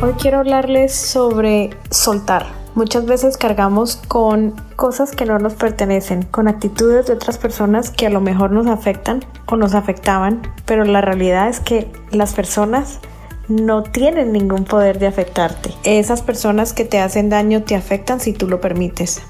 Hoy quiero hablarles sobre soltar. Muchas veces cargamos con cosas que no nos pertenecen, con actitudes de otras personas que a lo mejor nos afectan o nos afectaban, pero la realidad es que las personas no tienen ningún poder de afectarte. Esas personas que te hacen daño te afectan si tú lo permites.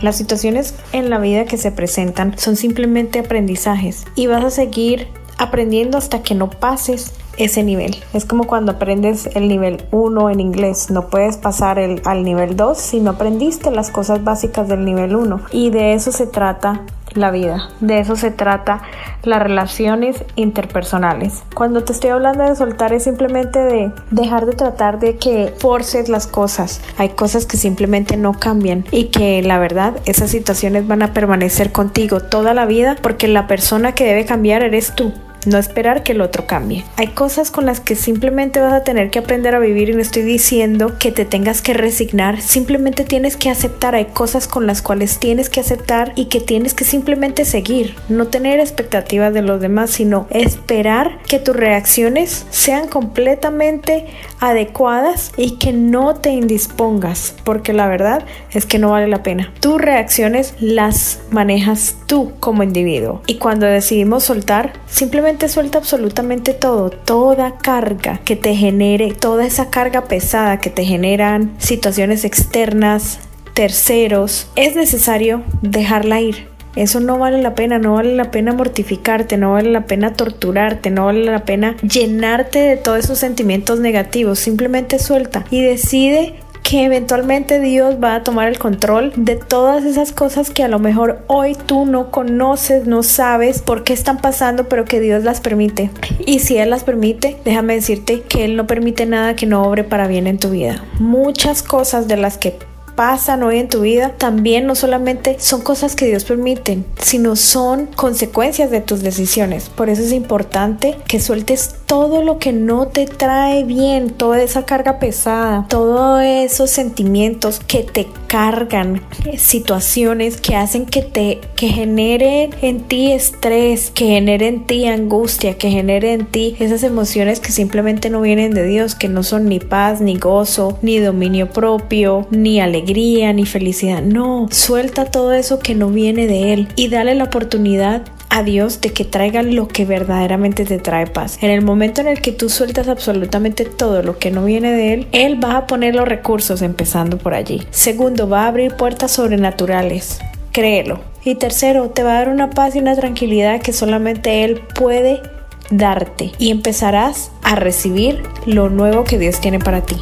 Las situaciones en la vida que se presentan son simplemente aprendizajes y vas a seguir aprendiendo hasta que no pases ese nivel. Es como cuando aprendes el nivel 1 en inglés. No puedes pasar el, al nivel 2 si no aprendiste las cosas básicas del nivel 1. Y de eso se trata la vida. De eso se trata las relaciones interpersonales. Cuando te estoy hablando de soltar es simplemente de dejar de tratar de que forces las cosas. Hay cosas que simplemente no cambian y que la verdad esas situaciones van a permanecer contigo toda la vida porque la persona que debe cambiar eres tú no esperar que el otro cambie. Hay cosas con las que simplemente vas a tener que aprender a vivir y no estoy diciendo que te tengas que resignar, simplemente tienes que aceptar, hay cosas con las cuales tienes que aceptar y que tienes que simplemente seguir, no tener expectativas de los demás, sino esperar que tus reacciones sean completamente adecuadas y que no te indispongas, porque la verdad es que no vale la pena. Tus reacciones las manejas tú como individuo y cuando decidimos soltar, simplemente suelta absolutamente todo, toda carga que te genere, toda esa carga pesada que te generan situaciones externas, terceros, es necesario dejarla ir. Eso no vale la pena, no vale la pena mortificarte, no vale la pena torturarte, no vale la pena llenarte de todos esos sentimientos negativos. Simplemente suelta y decide que eventualmente Dios va a tomar el control de todas esas cosas que a lo mejor hoy tú no conoces, no sabes por qué están pasando, pero que Dios las permite. Y si Él las permite, déjame decirte que Él no permite nada que no obre para bien en tu vida. Muchas cosas de las que pasan hoy en tu vida también no solamente son cosas que Dios permite, sino son consecuencias de tus decisiones. Por eso es importante que sueltes todo lo que no te trae bien, toda esa carga pesada, todos esos sentimientos que te cargan, situaciones que hacen que te que generen en ti estrés, que generen en ti angustia, que generen en ti esas emociones que simplemente no vienen de Dios, que no son ni paz, ni gozo, ni dominio propio, ni alegría ni felicidad. No, suelta todo eso que no viene de Él y dale la oportunidad a Dios de que traiga lo que verdaderamente te trae paz. En el momento en el que tú sueltas absolutamente todo lo que no viene de Él, Él va a poner los recursos empezando por allí. Segundo, va a abrir puertas sobrenaturales. Créelo. Y tercero, te va a dar una paz y una tranquilidad que solamente Él puede darte. Y empezarás a recibir lo nuevo que Dios tiene para ti.